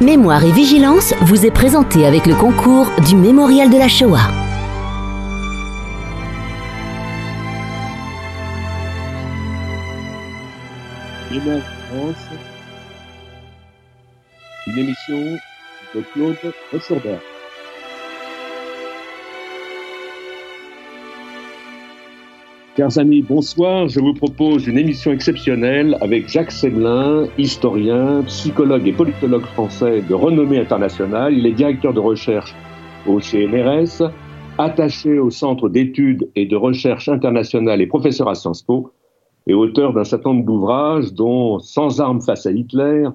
Mémoire et vigilance vous est présenté avec le concours du Mémorial de la Shoah. Une émission de Claude. Chers amis, bonsoir. Je vous propose une émission exceptionnelle avec Jacques Semelin, historien, psychologue et politologue français de renommée internationale. Il est directeur de recherche au CNRS, attaché au Centre d'études et de recherche internationale et professeur à Sciences Po, et auteur d'un certain nombre d'ouvrages dont Sans armes face à Hitler,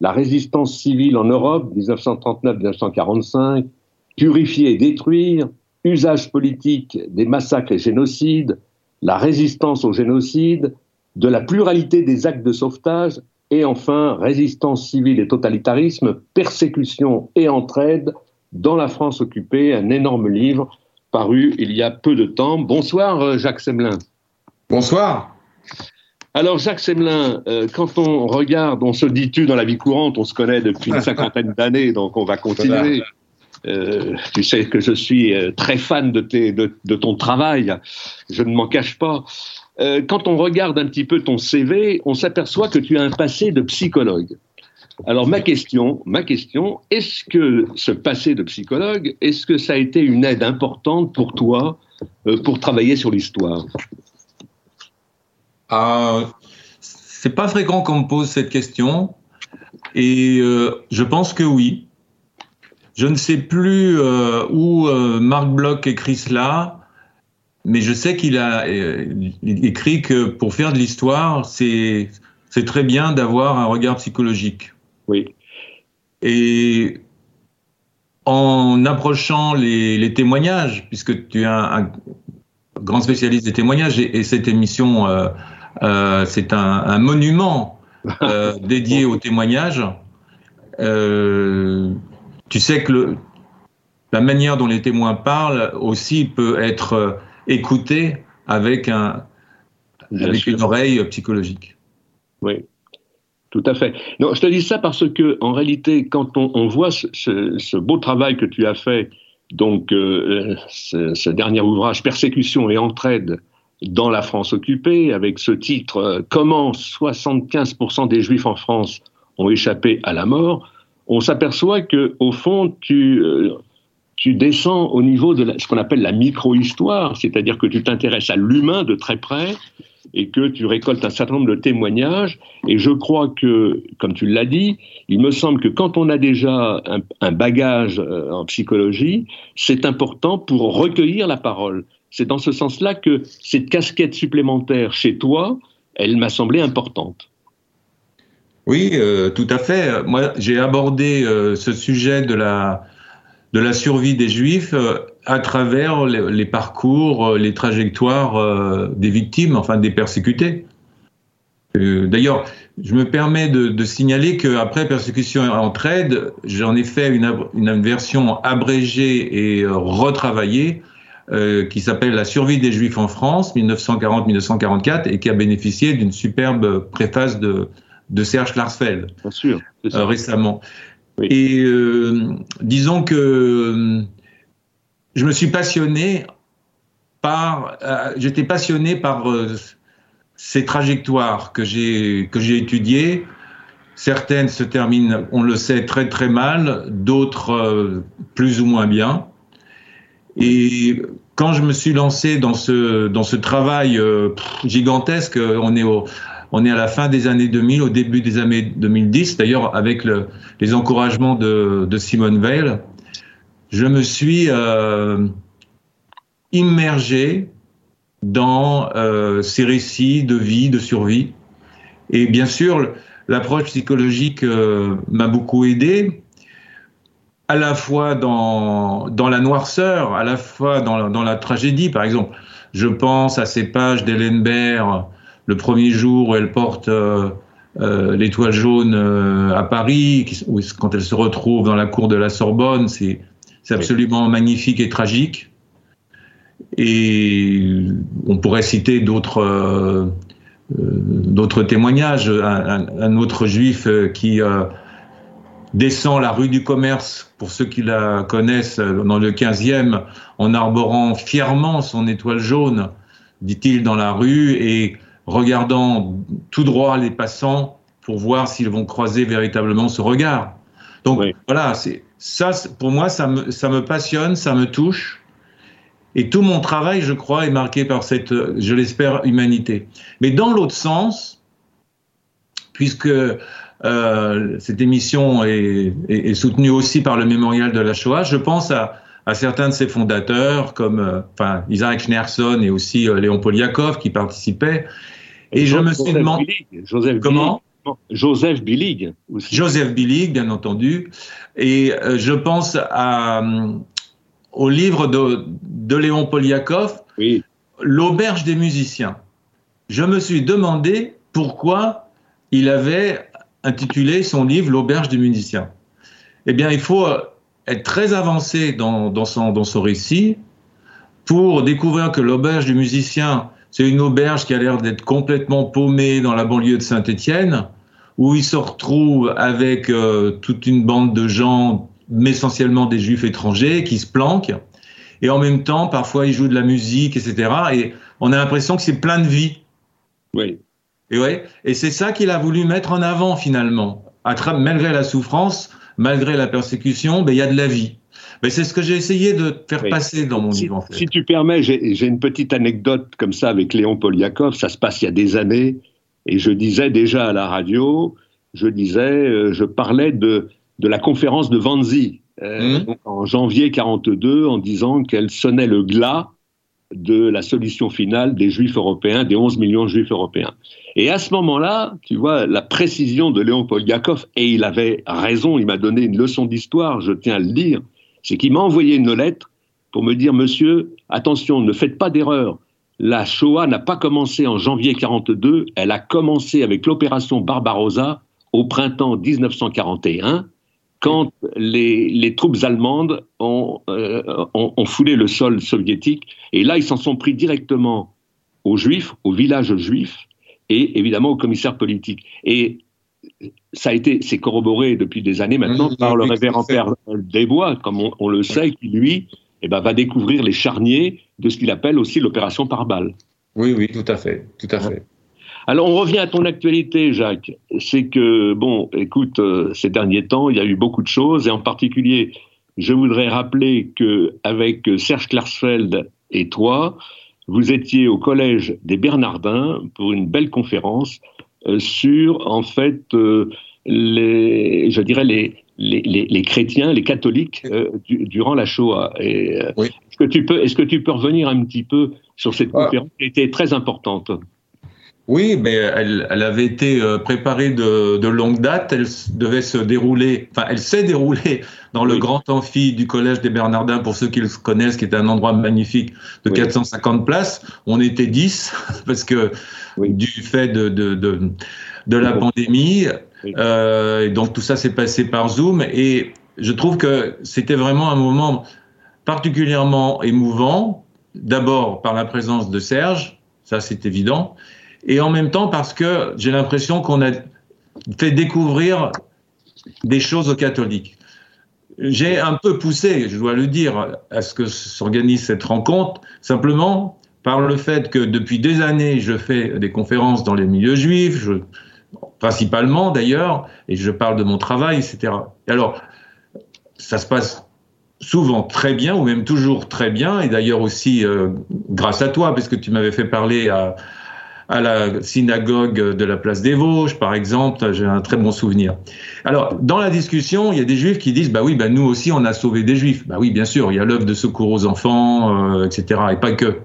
La résistance civile en Europe, 1939-1945, Purifier et détruire, Usage politique des massacres et génocides, la résistance au génocide, de la pluralité des actes de sauvetage et enfin résistance civile et totalitarisme, persécution et entraide dans la France occupée, un énorme livre paru il y a peu de temps. Bonsoir euh, Jacques Semelin. Bonsoir. Alors Jacques Semelin, euh, quand on regarde, on se dit tu dans la vie courante, on se connaît depuis une cinquantaine d'années, donc on va continuer. Euh, tu sais que je suis euh, très fan de, ton travail, je ne m'en cache pas. Euh, quand on regarde un petit peu ton CV, on s'aperçoit que tu as un passé de psychologue. Alors ma question, ma question, est-ce que ce passé de psychologue, est-ce que ça a été une aide importante pour toi pour travailler sur l'histoire? Euh, C'est pas fréquent qu'on me pose cette question, et je pense que oui. Je ne sais plus euh, où euh, Marc Bloch écrit cela, mais je sais qu'il a euh, écrit que pour faire de l'histoire, c'est très bien d'avoir un regard psychologique. Oui. Et en approchant les, les témoignages, puisque tu es un, un, grand spécialiste des témoignages, et, et cette émission, c'est un, un, monument dédié aux témoignages. Euh, tu sais que le, la manière dont les témoins parlent aussi peut être écoutée avec, un, avec une oreille psychologique. Oui, tout à fait. Non, je te dis ça parce que, en réalité, quand on, on voit ce, ce, ce, beau travail que tu as fait, donc euh, ce, ce, dernier ouvrage, Persécution et entraide dans la France occupée, avec ce titre euh, Comment 75% des Juifs en France ont échappé à la mort, on s'aperçoit que au fond tu euh, tu descends au niveau de la, ce qu'on appelle la micro-histoire, c'est-à-dire que tu t'intéresses à l'humain de très près et que tu récoltes un certain nombre de témoignages. Et je crois que, comme tu l'as dit, il me semble que quand on a déjà un, un bagage euh, en psychologie, c'est important pour recueillir la parole. C'est dans ce sens-là que cette casquette supplémentaire chez toi, elle m'a semblé importante. Oui, euh, tout à fait. Moi, j'ai abordé euh, ce sujet de la, survie des Juifs euh, à travers les, parcours, les trajectoires des victimes, enfin des persécutés. D'ailleurs, je me permets de, de signaler qu'après Persécution et Entraide, j'en ai fait une, une, version abrégée et retravaillée qui s'appelle La survie des Juifs en France, 1940-1944, et qui a bénéficié d'une superbe préface de, de Serge Klarsfeld Bien sûr, euh, récemment. Oui. Et euh, disons que euh, je me suis passionné par, j'étais passionné par ces trajectoires que j'ai que j'ai étudiées. Certaines se terminent, on le sait, très très mal, d'autres plus ou moins bien. Et quand je me suis lancé dans ce dans ce travail gigantesque, on est au on est à la fin des années 2000, au début des années 2010, d'ailleurs avec le, les encouragements de, Simone Veil, je me suis euh, immergé dans euh, ces récits de vie, de survie. Et bien sûr, l'approche psychologique euh, m'a beaucoup aidé, à la fois dans, la noirceur, à la fois dans, dans la tragédie. Par exemple, je pense à ces pages d'Hélène Baird, le premier jour où elle porte euh, euh, l'étoile jaune euh, à Paris, qui, où, quand elle se retrouve dans la cour de la Sorbonne, c'est absolument oui. magnifique et tragique. Et on pourrait citer d'autres d'autres témoignages. Un, un, autre juif qui descend la rue du commerce, pour ceux qui la connaissent, dans le 15e, en arborant fièrement son étoile jaune, dit-il dans la rue, et regardant tout droit les passants pour voir s'ils vont croiser véritablement ce regard. Donc voilà, c'est ça pour moi ça me, ça me passionne, ça me touche. Et tout mon travail, je crois, est marqué par cette, je l'espère, humanité. Mais dans l'autre sens, puisque euh, cette émission est, est, soutenue aussi par le mémorial de la Shoah, je pense à, à certains de ses fondateurs, comme euh, enfin, Isaac Schneerson et aussi euh, Léon Poliakov qui participaient. Et, je me suis demandé. Joseph Comment Joseph Billig. Joseph Billig, bien entendu. Et euh, je pense à, au livre de, de Léon Poliakov, oui. L'auberge des musiciens. Je me suis demandé pourquoi il avait intitulé son livre L'auberge des musiciens. Eh bien, il faut être très avancé dans, dans, son, dans son récit pour découvrir que l'auberge du musicien, c'est une auberge qui a l'air d'être complètement paumée dans la banlieue de Saint-Étienne, où il se retrouve avec euh, toute une bande de gens, mais essentiellement des juifs étrangers, qui se planquent. Et en même temps, parfois, ils jouent de la musique, etc. Et on a l'impression que c'est plein de vie. Oui. Et, ouais, et c'est ça qu'il a voulu mettre en avant, finalement. À malgré la souffrance, malgré la persécution, ben, il y a de la vie. Mais c'est ce que j'ai essayé de faire passer dans mon livre. En fait. Si tu permets, j'ai une petite anecdote comme ça avec Léon Poliakov. Ça se passe il y a des années. Et je disais déjà à la radio, je disais, euh, je parlais de, de la conférence de Vanzi euh, mmh. en janvier 42 en disant qu'elle sonnait le glas de la solution finale des juifs européens, des 11 millions de juifs européens. Et à ce moment-là, tu vois, la précision de Léon Poliakov, et il avait raison, il m'a donné une leçon d'histoire, je tiens à le dire, c'est qu'il m'a envoyé une lettre pour me dire, monsieur, attention, ne faites pas d'erreur, la Shoah n'a pas commencé en janvier 42, elle a commencé avec l'opération Barbarossa au printemps 1941, quand les, troupes allemandes euh, ont, ont, foulé le sol soviétique. Et là, ils s'en sont pris directement aux Juifs, aux villages juifs, et évidemment aux commissaires politiques. Et ça a été, c'est corroboré depuis des années maintenant par le révérend père Desbois, comme on, le sait, qui lui eh ben, va découvrir les charniers de ce qu'il appelle aussi l'opération par balle. Oui, oui, tout à fait, tout à fait. Alors on revient à ton actualité, Jacques. C'est que, bon, écoute, euh, ces derniers temps, il y a eu beaucoup de choses, et en particulier, je voudrais rappeler que avec Serge Klarsfeld et toi, vous étiez au collège des Bernardins pour une belle conférence sur, en fait, euh, les, je dirais les, les, les, chrétiens, les catholiques durant la Shoah. Est-ce que tu peux, est-ce que tu peux revenir un petit peu sur cette ah. conférence qui était très importante? Oui, mais elle, elle, avait été euh, préparée de, de, longue date. Elle devait se dérouler, enfin, elle s'est déroulée dans le grand amphi du Collège des Bernardins, pour ceux qui le connaissent, qui est un endroit magnifique de 450 places. On était 10, parce que du fait de, de, de, de la pandémie, euh, et donc tout ça s'est passé par Zoom. Et je trouve que c'était vraiment un moment particulièrement émouvant, d'abord par la présence de Serge, ça c'est évident, et en même temps parce que j'ai l'impression qu'on a fait découvrir des choses aux catholiques. J'ai un peu poussé, je dois le dire, à ce que s'organise cette rencontre, simplement par le fait que depuis des années, je fais des conférences dans les milieux juifs, je, principalement d'ailleurs, et je parle de mon travail, etc. Et alors, ça se passe souvent très bien, ou même toujours très bien, et d'ailleurs aussi euh, grâce à toi, parce que tu m'avais fait parler à, à la synagogue de la place des Vosges, par exemple. J'ai un très bon souvenir. Alors, dans la discussion, il y a des juifs qui disent, bah oui, bah nous aussi, on a sauvé des juifs. Bah oui, bien sûr, il y a l'œuvre de secours aux enfants, euh, etc. Et pas que.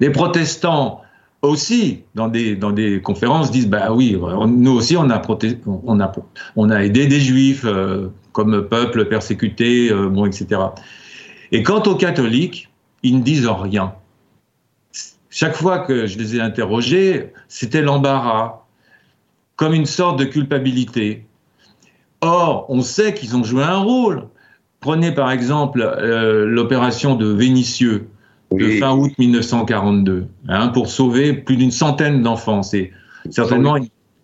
Les protestants aussi, dans des, dans des conférences, disent, bah oui, nous aussi, on a, on a, on a aidé des juifs euh, comme peuple persécuté, euh, bon, etc. Et quant aux catholiques, ils ne disent rien chaque fois que je les ai interrogés, c'était l'embarras, comme une sorte de culpabilité. Or, on sait qu'ils ont joué un rôle. Prenez par exemple euh, l'opération de Vénitieux de fin août 1942, hein, pour sauver plus d'une centaine d'enfants. C'est certainement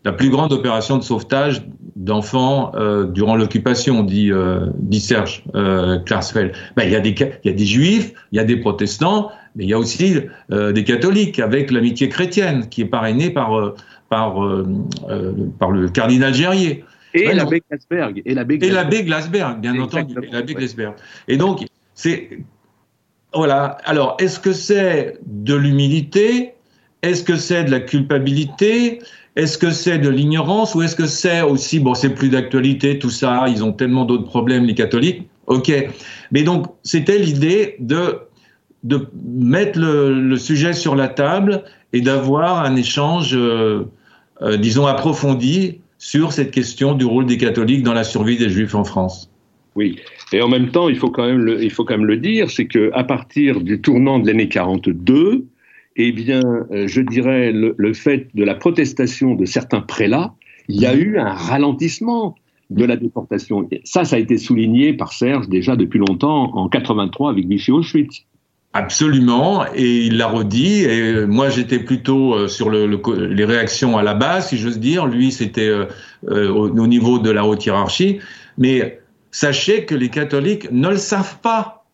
la plus grande opération de sauvetage d'enfants euh, durant l'occupation, dit, euh, dit Serge euh, Klarsfeld. Ben, il y a des juifs, il y a des protestants, mais il y a aussi euh, des catholiques avec l'amitié chrétienne qui est parrainée par, euh, par, euh, par le cardinal Gérier. Et l'abbé Glasberg. Et l'abbé Glasberg, bien entendu. Et l'abbé Glasberg. Et donc, c'est. Voilà. Alors, est-ce que c'est de l'humilité? Est-ce que c'est de la culpabilité? Est-ce que c'est de l'ignorance? Ou est-ce que c'est aussi, bon, c'est plus d'actualité, tout ça, ils ont tellement d'autres problèmes, les catholiques. OK. Mais donc, c'était l'idée de, de mettre le, sujet sur la table et d'avoir un échange, euh, euh, disons, approfondi sur cette question du rôle des catholiques dans la survie des juifs en France. Oui, et en même temps, il faut quand même le, il faut quand même le dire, c'est qu'à partir du tournant de l'année 42, eh bien, euh, je dirais, le, fait de la protestation de certains prélats, il y a eu un ralentissement de la déportation. ça, ça a été souligné par Serge déjà depuis longtemps, en 83 avec Vichy Auschwitz. Absolument, et il l'a redit. Et moi, j'étais plutôt euh, sur le, les réactions à la base, si j'ose dire. Lui, c'était euh, au, au, niveau de la haute hiérarchie. Mais sachez que les catholiques ne le savent pas.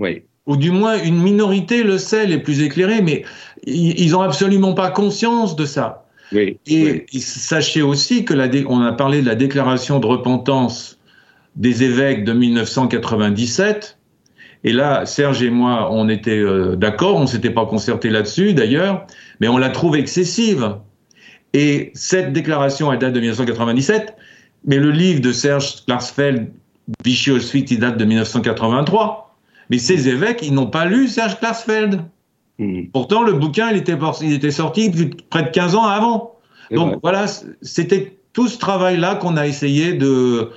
Oui ou du moins une minorité le sait, les plus éclairés, mais ils n'ont absolument pas conscience de ça. Oui, et sachez aussi que la on a parlé de la déclaration de repentance des évêques de 1997. Et là, Serge et moi, on était euh, d'accord, on s'était pas concerté là-dessus d'ailleurs, mais on la trouve excessive. Et cette déclaration, elle date de 1997, mais le livre de Serge Klarsfeld, Vichy Auschwitz, il date de 1983. Mais ces évêques, ils n'ont pas lu Serge Klarsfeld. Hmm. Pourtant, le bouquin, il était, il était sorti près de 15 ans avant. Donc voilà, c'était tout ce travail-là qu'on a essayé de,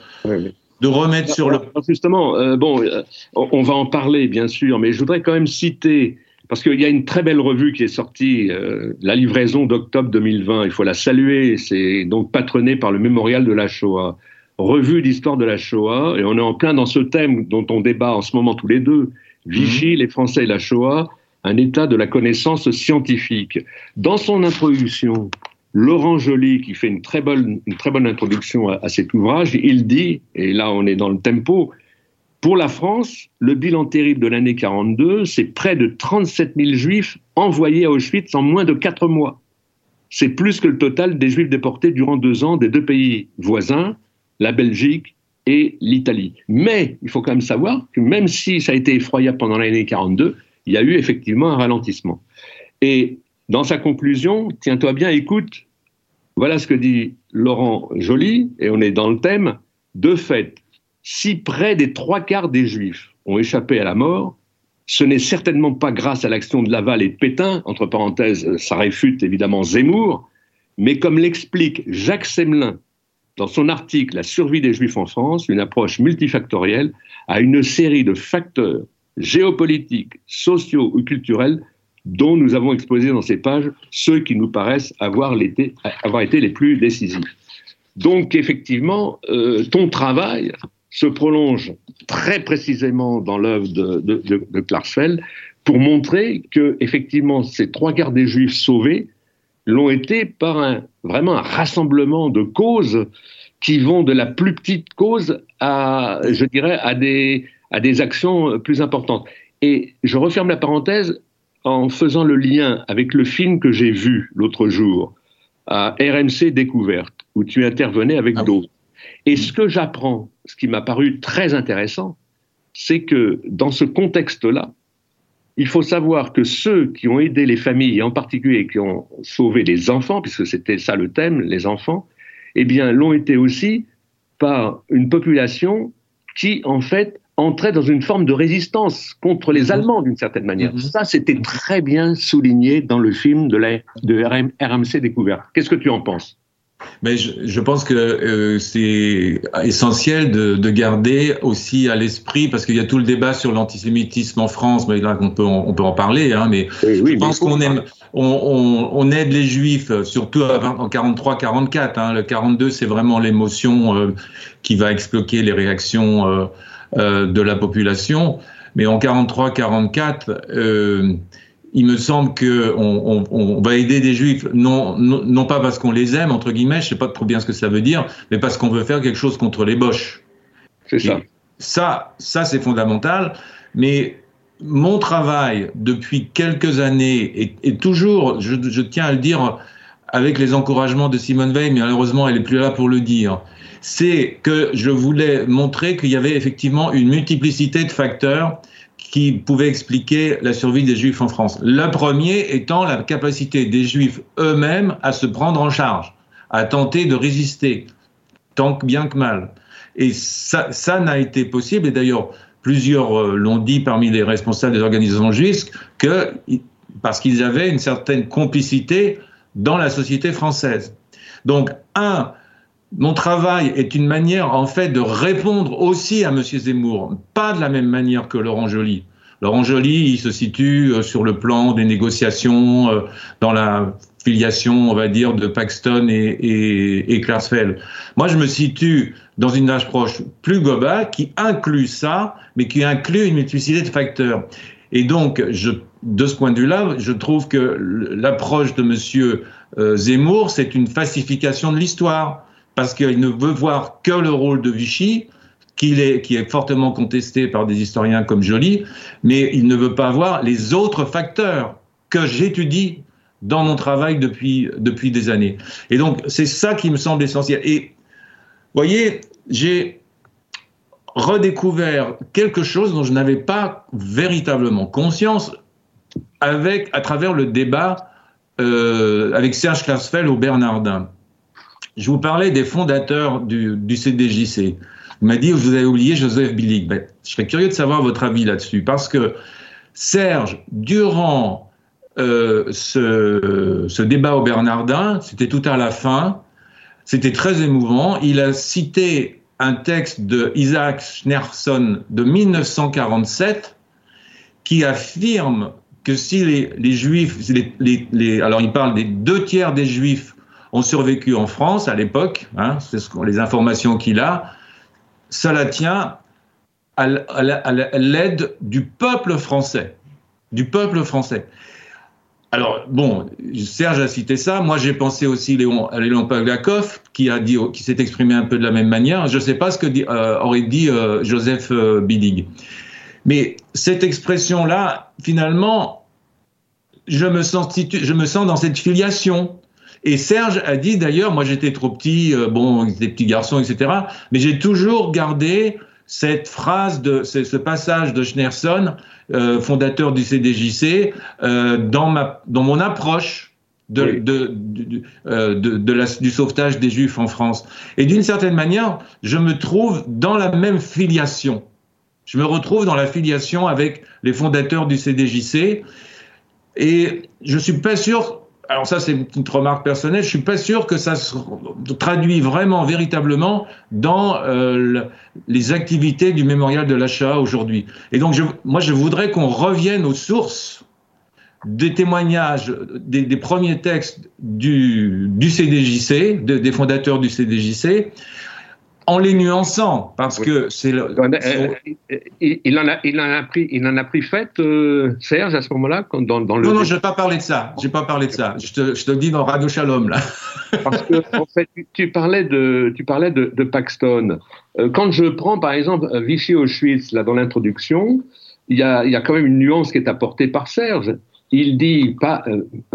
de remettre sur le. Justement, euh, bon, euh, on va en parler bien sûr, mais je voudrais quand même citer, parce qu'il y a une très belle revue qui est sortie, euh, la livraison d'octobre 2020, il faut la saluer, c'est donc patronné par le Mémorial de la Shoah revue d'histoire de la Shoah, et on est en plein dans ce thème dont on débat en ce moment tous les deux, Vichy, mhm. les Français et la Shoah, un état de la connaissance scientifique. Dans son introduction, Laurent Joly, qui fait une très bonne, introduction à, cet ouvrage, il dit, et là on est dans le tempo, pour la France, le bilan terrible de l'année 42, c'est près de 37 000 juifs envoyés à Auschwitz en moins de quatre mois. C'est plus que le total des juifs déportés durant deux ans des deux pays voisins, la Belgique et l'Italie. Mais il faut quand même savoir que même si ça a été effroyable pendant l'année 42, il y a eu effectivement un ralentissement. Et dans sa conclusion, tiens-toi bien, écoute, voilà ce que dit Laurent Joly, et on est dans le thème. De fait, si près des trois quarts des Juifs ont échappé à la mort, ce n'est certainement pas grâce à l'action de Laval et de Pétain, entre parenthèses, ça réfute évidemment Zemmour, mais comme l'explique Jacques Semelin dans son article La survie des Juifs en France, une approche multifactorielle à une série de facteurs géopolitiques, sociaux ou culturels dont nous avons exposé dans ces pages ceux qui nous paraissent avoir, été, avoir été les plus décisifs. Donc effectivement, euh, ton travail se prolonge très précisément dans l'œuvre de, de, de, pour montrer que effectivement ces trois quarts des Juifs sauvés l'ont été par un, vraiment un rassemblement de causes qui vont de la plus petite cause à, je dirais, à des, à des actions plus importantes. Et je referme la parenthèse en faisant le lien avec le film que j'ai vu l'autre jour à RMC Découverte, où tu intervenais avec ah d'autres. Et ce que j'apprends, ce qui m'a paru très intéressant, c'est que dans ce contexte-là, il faut savoir que ceux qui ont aidé les familles, et en particulier qui ont sauvé les enfants, puisque c'était ça le thème, les enfants, eh bien, l'ont été aussi par une population qui, en fait, entrait dans une forme de résistance contre les mhm. Allemands, d'une certaine manière. Mhm. Ça, c'était très bien souligné dans le film de, la, de RMC Découverte. Qu'est-ce que tu en penses? Mais je, je, pense que euh, c'est essentiel de, de, garder aussi à l'esprit, parce qu'il y a tout le débat sur l'antisémitisme en France, mais là on peut, on peut en parler, hein, mais je pense qu'on aime, on, aide les juifs, surtout en 43-44. Hein, le 42, c'est vraiment l'émotion euh, qui va exploquer les réactions euh, euh de la population. Mais en 43-44, il me semble qu'on on, va aider des juifs, non, non, pas parce qu'on les aime, entre guillemets, je ne sais pas trop bien ce que ça veut dire, mais parce qu'on veut faire quelque chose contre les Boches. C'est ça. ça, ça c'est fondamental. Mais mon travail depuis quelques années, et, toujours, je, je, tiens à le dire avec les encouragements de Simone Veil, mais malheureusement elle n'est plus là pour le dire, c'est que je voulais montrer qu'il y avait effectivement une multiplicité de facteurs qui pouvaient expliquer la survie des Juifs en France. Le premier étant la capacité des Juifs eux-mêmes à se prendre en charge, à tenter de résister, tant bien que mal. Et ça, ça n'a été possible, et d'ailleurs plusieurs euh, l'ont dit parmi les responsables des organisations juives, que, parce qu'ils avaient une certaine complicité dans la société française. Donc, un, mon travail est une manière, en fait, de répondre aussi à M. Zemmour, pas de la même manière que Laurent Joly. Laurent Joly, il se situe euh, sur le plan des négociations, euh, dans la filiation, on va dire, de Paxton et, et, Moi, je me situe dans une approche plus globale qui inclut ça, mais qui inclut une multiplicité de facteurs. Et donc, de ce point de vue-là, je trouve que l'approche de M. Euh, Zemmour, c'est une falsification de l'histoire parce qu'il ne veut voir que le rôle de Vichy, qui est, fortement contesté par des historiens comme Joly, mais il ne veut pas voir les autres facteurs que j'étudie dans mon travail depuis, depuis des années. Et donc, c'est ça qui me semble essentiel. Et voyez, j'ai redécouvert quelque chose dont je n'avais pas véritablement conscience avec, à travers le débat euh, avec Serge Klarsfeld au Bernardin. Je vous parlais des fondateurs du, CDJC. Vous m'avez dit, vous avez oublié Joseph Billig. Ben, je serais curieux de savoir votre avis là-dessus, parce que Serge, durant euh, ce, ce, débat au Bernardin, c'était tout à la fin, c'était très émouvant. Il a cité un texte de Isaac Schneerson de 1947 qui affirme que si les, les juifs, alors il parle des deux tiers des juifs ont survécu en France à l'époque, hein, c'est ce les informations qu'il a, cela tient à l'aide du peuple français, du peuple français. Alors bon, Serge a cité ça. Moi, j'ai pensé aussi Léon, à Léon Pavlakov, qui a dit, qui s'est exprimé un peu de la même manière. Je ne sais pas ce que euh, aurait dit euh, Joseph euh, Bidig. Mais cette expression-là, finalement, je me sens dans cette filiation. Et Serge a dit d'ailleurs, moi j'étais trop petit, euh, bon, des petits garçons, etc. Mais j'ai toujours gardé cette phrase de ce, passage de Schneerson, euh, fondateur du CDJC, euh, dans ma dans mon approche de, de, de, de la, du sauvetage des Juifs en France. Et d'une certaine manière, je me trouve dans la même filiation. Je me retrouve dans la filiation avec les fondateurs du CDJC. Et je suis pas sûr alors ça c'est une remarque personnelle, je suis pas sûr que ça se traduit vraiment, véritablement dans euh, les activités du mémorial de l'achat aujourd'hui. Et donc moi je voudrais qu'on revienne aux sources des témoignages, des, premiers textes du CDJC, des fondateurs du CDJC, en les nuançant, parce que c'est le. Euh, il, en a, il en a pris, il en a pris fait, euh, Serge, à ce moment-là, dans, dans, le. Non, non, je vais pas parler de ça. Je vais pas parler de ça. Je te, je te dis dans Radio Shalom là. parce que en fait, tu, parlais de, tu parlais de, de Paxton. Euh, quand je prends par exemple Vichy Auschwitz là dans l'introduction, il y a, il y a quand même une nuance qui est apportée par Serge il dit pas,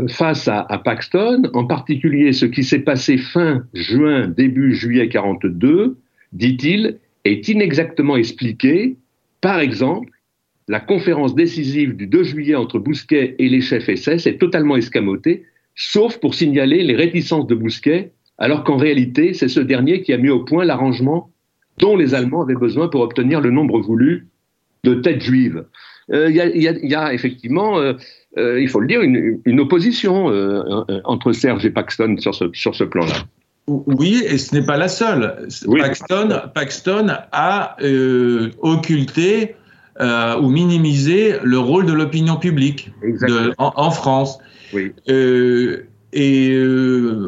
face à, à, Paxton, en particulier ce qui s'est passé fin juin, début juillet 42, dit-il, est inexactement expliqué. Par exemple, la conférence décisive du 2 juillet entre Bousquet et les chefs SS est totalement escamotée, sauf pour signaler les réticences de Bousquet, alors qu'en réalité, c'est ce dernier qui a mis au point l'arrangement dont les Allemands avaient besoin pour obtenir le nombre voulu de têtes juives. Euh, il y, a effectivement, euh, euh, il faut le dire, une, opposition entre Serge et Paxton sur ce plan-là. Oui, et ce n'est pas la seule. Paxton, Paxton, a euh, occulté euh, ou minimisé le rôle de l'opinion publique en, France. Oui. Euh, et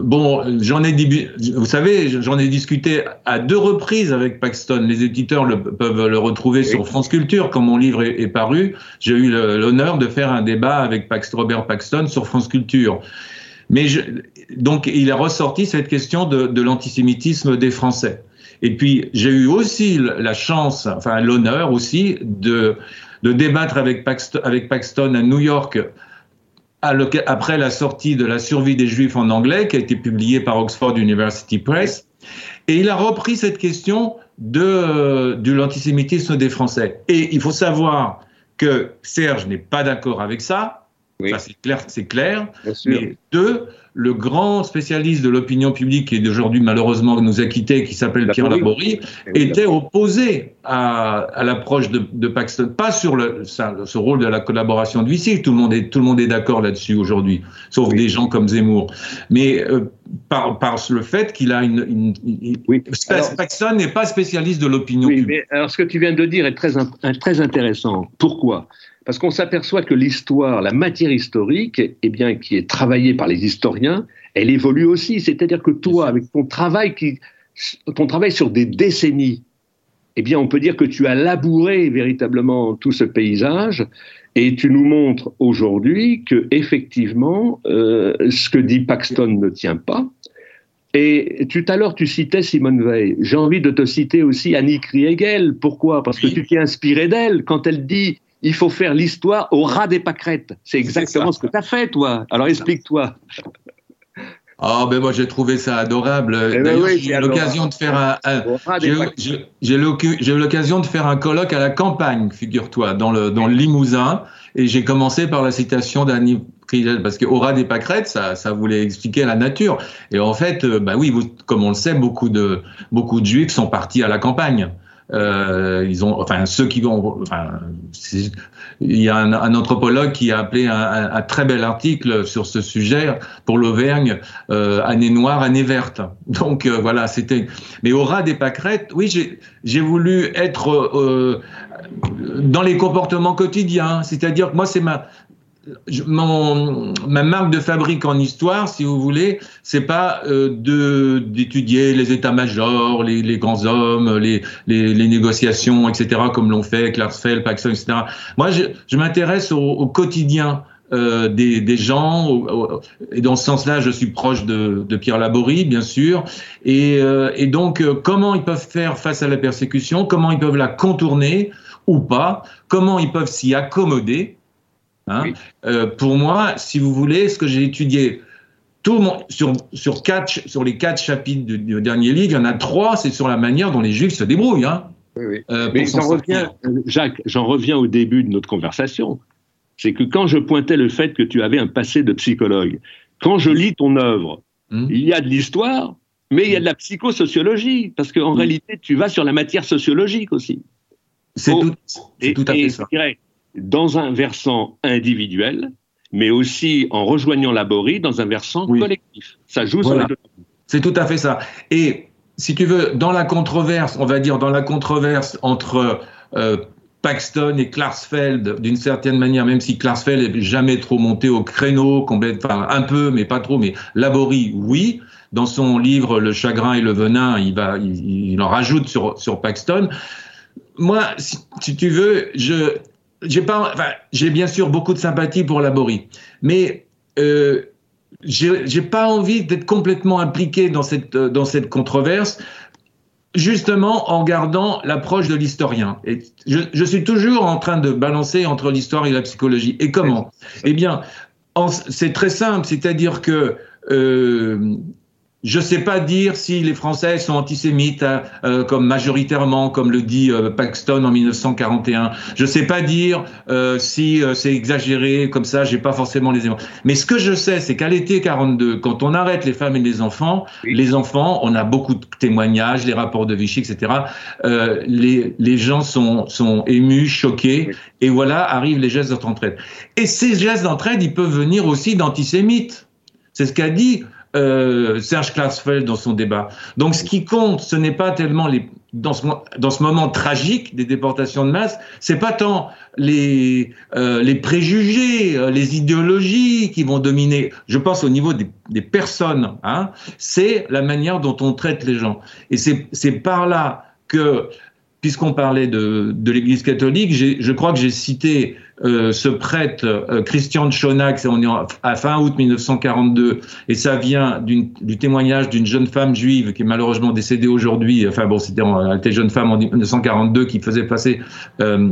bon, j'en ai vous savez, j'en ai discuté à deux reprises avec Paxton. Les éditeurs le, peuvent le retrouver sur France Culture quand mon livre est, paru. J'ai eu l'honneur de faire un débat avec Robert Paxton sur France Culture. Mais donc, il a ressorti cette question de, l'antisémitisme des Français. Et puis, j'ai eu aussi la chance, enfin l'honneur aussi, de, débattre avec Paxton, à New York après la sortie de La survie des Juifs en anglais, qui a été publiée par Oxford University Press. Et il a repris cette question de l'antisémitisme des Français. Et il faut savoir que Serge n'est pas d'accord avec ça. C'est clair, c'est clair. Mais deux, le grand spécialiste de l'opinion publique qui d'aujourd'hui malheureusement nous a quittés, qui s'appelle Pierre Laborie, était opposé à, l'approche de, Paxton, pas sur le, ce rôle de la collaboration de Vichy, tout le monde est, tout le monde est d'accord là-dessus aujourd'hui, sauf des gens comme Zemmour. Mais euh, par, par, le fait qu'il a une... Paxton n'est pas spécialiste de l'opinion publique. alors ce que tu viens de dire est très, très intéressant. Pourquoi? Parce qu'on s'aperçoit que l'histoire, la matière historique, eh bien, qui est travaillée par les historiens, elle évolue aussi. C'est-à-dire que toi, avec ton travail, qui, ton travail sur des décennies, eh bien, on peut dire que tu as labouré véritablement tout ce paysage et tu nous montres aujourd'hui que effectivement, euh, ce que dit Paxton ne tient pas. Et tout à l'heure, tu citais Simone Veil. J'ai envie de te citer aussi Annie Kriegel. Pourquoi? Parce que tu t'es inspiré d'elle quand elle dit il faut faire l'histoire au ras des pâquerettes. C'est exactement ce que tu as fait, toi. Alors explique-toi. Oh, ben moi j'ai trouvé ça adorable. Eh ben j'ai eu l'occasion de faire un, j'ai l'occasion de faire un colloque à la campagne, figure-toi, dans le dans le Limousin, et j'ai commencé par la citation d'Annie Kriegel, parce qu'au ras des pâquerettes, ça, ça voulait expliquer la nature. Et en fait, bah oui, comme on le sait, beaucoup de beaucoup de Juifs sont partis à la campagne. Euh, ils ont, enfin, ceux qui vont, enfin, il y a un, anthropologue qui a appelé un, très bel article sur ce sujet pour l'Auvergne, euh, année noire, année verte. Donc euh, voilà, c'était. Mais au ras des pâquerettes, oui, j'ai voulu être euh, dans les comportements quotidiens. C'est-à-dire que moi, c'est ma, mon, ma marque de fabrique en histoire, si vous voulez, c'est pas euh, d'étudier les états-majors, les, les, grands hommes, les, les, les négociations, etc., comme l'ont fait Klarsfeld, Paxson, etc. Moi, je, je m'intéresse au, au, quotidien euh, des, des, gens, et dans ce sens-là, je suis proche de, de Pierre Laborie, bien sûr, et, euh, et donc euh, comment ils peuvent faire face à la persécution, comment ils peuvent la contourner ou pas, comment ils peuvent s'y accommoder Hein. Euh, pour moi, si vous voulez, ce que j'ai étudié tout sur, sur, quatre, sur les quatre chapitres du, dernier livre, il y en a trois, c'est sur la manière dont les Juifs se débrouillent. Hein, oui, euh, Mais j'en reviens, Jacques, j'en reviens au début de notre conversation. C'est que quand je pointais le fait que tu avais un passé de psychologue, quand je lis ton œuvre, hmm. il y a de l'histoire, mais il y a de la psychosociologie, parce qu'en hmm. réalité, tu vas sur la matière sociologique aussi. C'est tout, tout, à fait ça dans un versant individuel, mais aussi en rejoignant Laborie dans un versant collectif. Ça joue sur les deux. C'est tout à fait ça. Et si tu veux, dans la controverse, on va dire dans la controverse entre euh, Paxton et Klarsfeld, d'une certaine manière, même si Klarsfeld n'est jamais trop monté au créneau, enfin un peu, mais pas trop, mais Laborie, oui. Dans son livre Le chagrin et le venin, il, va, il, en rajoute sur, sur Paxton. Moi, si, si tu veux, je, j'ai pas, enfin, j'ai bien sûr beaucoup de sympathie pour Laborie, mais euh, j'ai pas envie d'être complètement impliqué dans cette dans cette controverse, justement en gardant l'approche de l'historien. Je, suis toujours en train de balancer entre l'histoire et la psychologie. Et comment? Eh bien, c'est très simple, c'est-à-dire que euh, je ne sais pas dire si les Français sont antisémites, hein, euh, comme majoritairement, comme le dit euh, Paxton en 1941. Je ne sais pas dire euh, si c'est exagéré, comme ça, j'ai pas forcément les éléments. Mais ce que je sais, c'est qu'à l'été 42, quand on arrête les femmes et les enfants, les enfants, on a beaucoup de témoignages, les rapports de Vichy, etc. les, les gens sont, sont émus, choqués, et voilà arrivent les gestes d'entraide. Et ces gestes d'entraide, ils peuvent venir aussi d'antisémites. C'est ce qu'a dit euh, Serge Klarsfeld dans son débat. Donc ce qui compte, ce n'est pas tellement les, dans ce, dans ce moment tragique des déportations de masse, c'est pas tant les, euh, les préjugés, euh, les idéologies qui vont dominer. Je pense au niveau des, des personnes. Hein, c'est la manière dont on traite les gens. Et c'est par là que puisqu'on parlait de, de l'Église catholique, je crois que j'ai cité euh, ce prêtre euh, Christian de Chonac, on est à fin août 1942, et ça vient du témoignage d'une jeune femme juive qui est malheureusement décédée aujourd'hui. Enfin bon, c'était une jeune femme en 1942 qui faisait passer euh,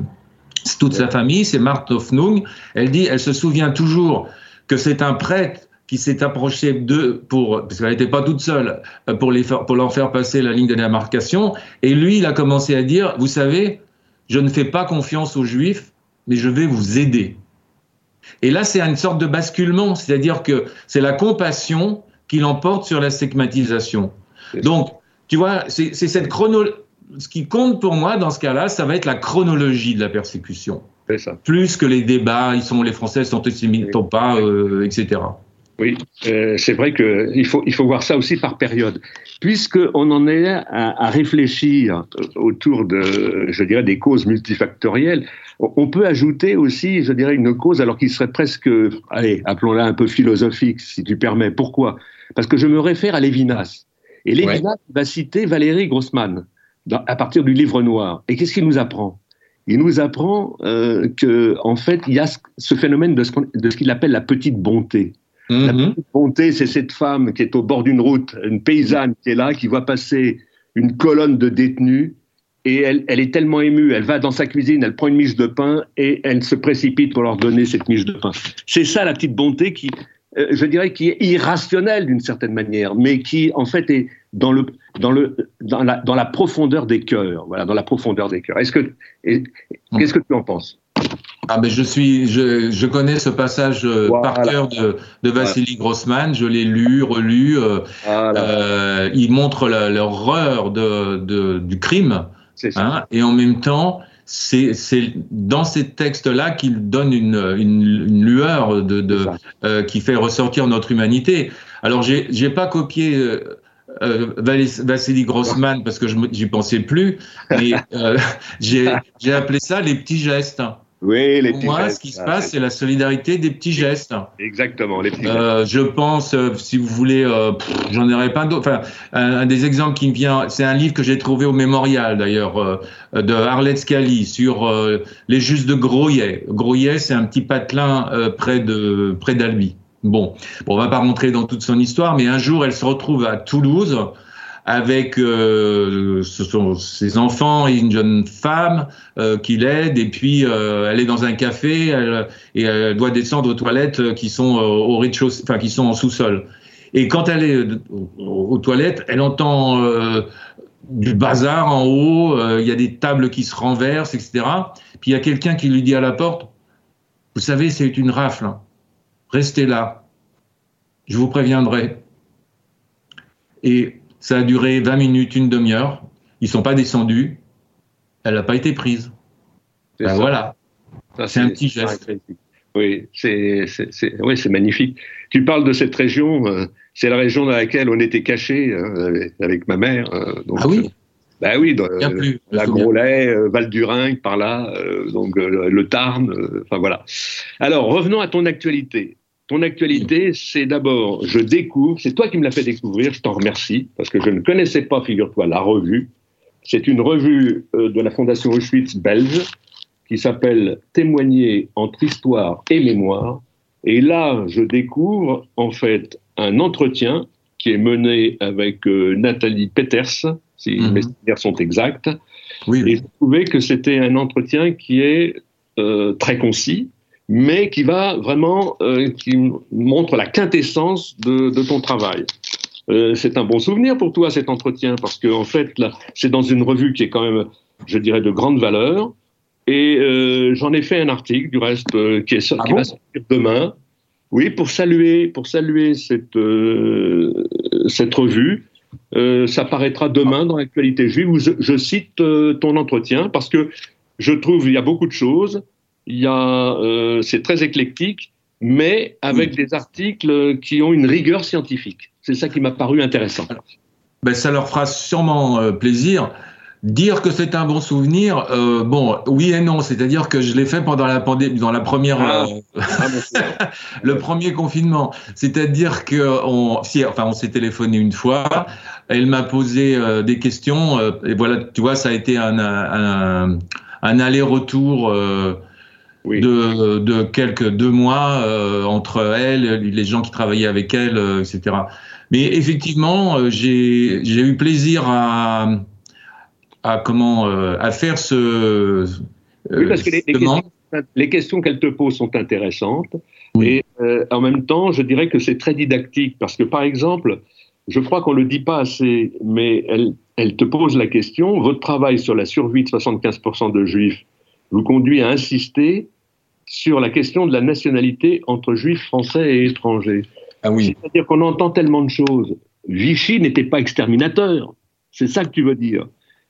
toute sa famille. C'est Marthe Hoffnung. Elle dit, elle se souvient toujours que c'est un prêtre qui s'est approché d'eux pour, parce qu'elle n'était pas toute seule, euh, pour, les pour leur faire passer la ligne de démarcation. Et lui, il a commencé à dire, vous savez, je ne fais pas confiance aux juifs, mais je vais vous aider. Et là, c'est une sorte de basculement, c'est-à-dire que c'est la compassion qui l'emporte sur la stigmatisation. Donc, tu vois, c'est cette chrono. Ce qui compte pour moi dans ce cas-là, ça va être la chronologie de la persécution. Ça. Plus que les débats, ils sont les Français sont antisémites ou pas, euh, etc. Oui, euh, c'est vrai qu'il faut, il faut voir ça aussi par période. Puisqu'on en est à, à, réfléchir autour de, je dirais, des causes multifactorielles, on peut ajouter aussi, je dirais, une cause, alors qui serait presque, allez, appelons-la un peu philosophique, si tu permets. Pourquoi? Parce que je me réfère à Lévinas. Et Lévinas va citer Valérie Grossman à partir du livre noir. Et qu'est-ce qu'il nous apprend? Il nous apprend euh, que en fait il y a ce phénomène de ce qu'il appelle la petite bonté. La mhm. bonté, c'est cette femme qui est au bord d'une route, une paysanne qui est là, qui voit passer une colonne de détenus, et elle, elle, est tellement émue, elle va dans sa cuisine, elle prend une miche de pain, et elle se précipite pour leur donner cette miche de pain. C'est ça la petite bonté qui, euh, je dirais, qui est irrationnelle d'une certaine manière, mais qui en fait est dans le dans le dans la dans la profondeur des cœurs, voilà, dans la profondeur des cœurs. Est-ce que qu'est-ce que tu en penses? Ah ben je suis, je, je connais ce passage euh, par cœur de, de Vassili Grossman. Je l'ai lu, relu. Euh, euh, il montre l'horreur de, de, du crime, hein, et en même temps, c'est dans ces textes-là qu'il donne une, une, une, lueur de, de euh, qui fait ressortir notre humanité. Alors j'ai j'ai pas copié. Euh, Vassili Grossman parce que je j'y pensais plus, mais euh, j'ai appelé ça les petits gestes. Oui, les Pour moi, ce qui se passe, c'est la solidarité des petits gestes. Exactement, les petits euh, gestes. Je pense, euh, si vous voulez, euh, j'en aurais pas d'autres. Enfin, un, des exemples qui me vient, c'est un livre que j'ai trouvé au Mémorial, d'ailleurs, de Arlette Scali sur les Justes de Groyet. Groyet, c'est un petit patelin près de près d'Albi. Bon, bon, on va pas rentrer dans toute son histoire, mais un jour, elle se retrouve à Toulouse avec euh, ses enfants et une jeune femme euh, qui l'aide et puis euh, elle est dans un café et elle doit descendre aux toilettes qui sont au rez-de-chaussée, enfin qui sont en sous-sol. Et quand elle est aux toilettes, elle entend du bazar en haut, il y a des tables qui se renversent, etc. Puis il y a quelqu'un qui lui dit à la porte, vous savez, c'est une rafle, restez là, je vous préviendrai. Et ça a duré 20 minutes, une demi-heure. Ils sont pas descendus. Elle n'a pas été prise. Ben voilà. C'est un petit geste. Oui, c'est oui, magnifique. Tu parles de cette région, euh, c'est la région dans laquelle on était caché euh, avec ma mère. Euh, ah oui? bah oui, dans, la Groslay, Val d'Urin, par là, donc le Tarn, enfin voilà. Alors revenons à ton actualité. Ton actualité, c'est d'abord, je découvre, c'est toi qui me l'as fait découvrir, je t'en remercie, parce que je ne connaissais pas, figure-toi, la revue. C'est une revue euh, de la Fondation Auschwitz belge qui s'appelle Témoigner entre histoire et mémoire. Et là, je découvre en fait un entretien qui est mené avec euh, Nathalie Peters, si mhm. mes souvenirs sont exacts. Oui, Et je trouvais que c'était un entretien qui est euh, très concis, mais qui va vraiment, euh, qui montre la quintessence de, de ton travail. Euh, c'est un bon souvenir pour toi cet entretien parce que en fait là, c'est dans une revue qui est quand même, je dirais, de grande valeur. Et euh, j'en ai fait un article, du reste, euh, qui, est, ah qui va sortir demain. Oui, pour saluer, pour saluer cette euh, cette revue. ça paraîtra demain dans l'actualité juive où je, je cite ton entretien parce que je trouve il y a beaucoup de choses euh, c'est très éclectique, mais avec des articles qui ont une rigueur scientifique. C'est ça qui m'a paru intéressant. Ben, ça leur fera sûrement euh, plaisir. Dire que c'est un bon souvenir, euh, bon, oui et non. C'est-à-dire que je l'ai fait pendant la pandémie, dans la première, ah. euh, ah, le premier confinement. C'est-à-dire que on, si, enfin, on s'est téléphoné une fois. Elle m'a posé euh, des questions et voilà, tu vois, ça a été un, un, un aller-retour. Oui. De, de, quelques deux mois entre elle, les gens qui travaillaient avec elle, etc. Mais effectivement, j'ai eu plaisir à, à comment euh, à faire ce. Euh, oui, parce que les, questions, qu'elle te pose sont intéressantes. Et euh, en même temps, je dirais que c'est très didactique parce que, par exemple, je crois qu'on ne le dit pas assez, mais elle, elle te pose la question votre travail sur la survie de 75% de juifs vous conduit à insister sur la question de la nationalité entre juifs français et étrangers. Ah oui. C'est-à-dire qu'on entend tellement de choses. Vichy n'était pas exterminateur. C'est ça que tu veux dire.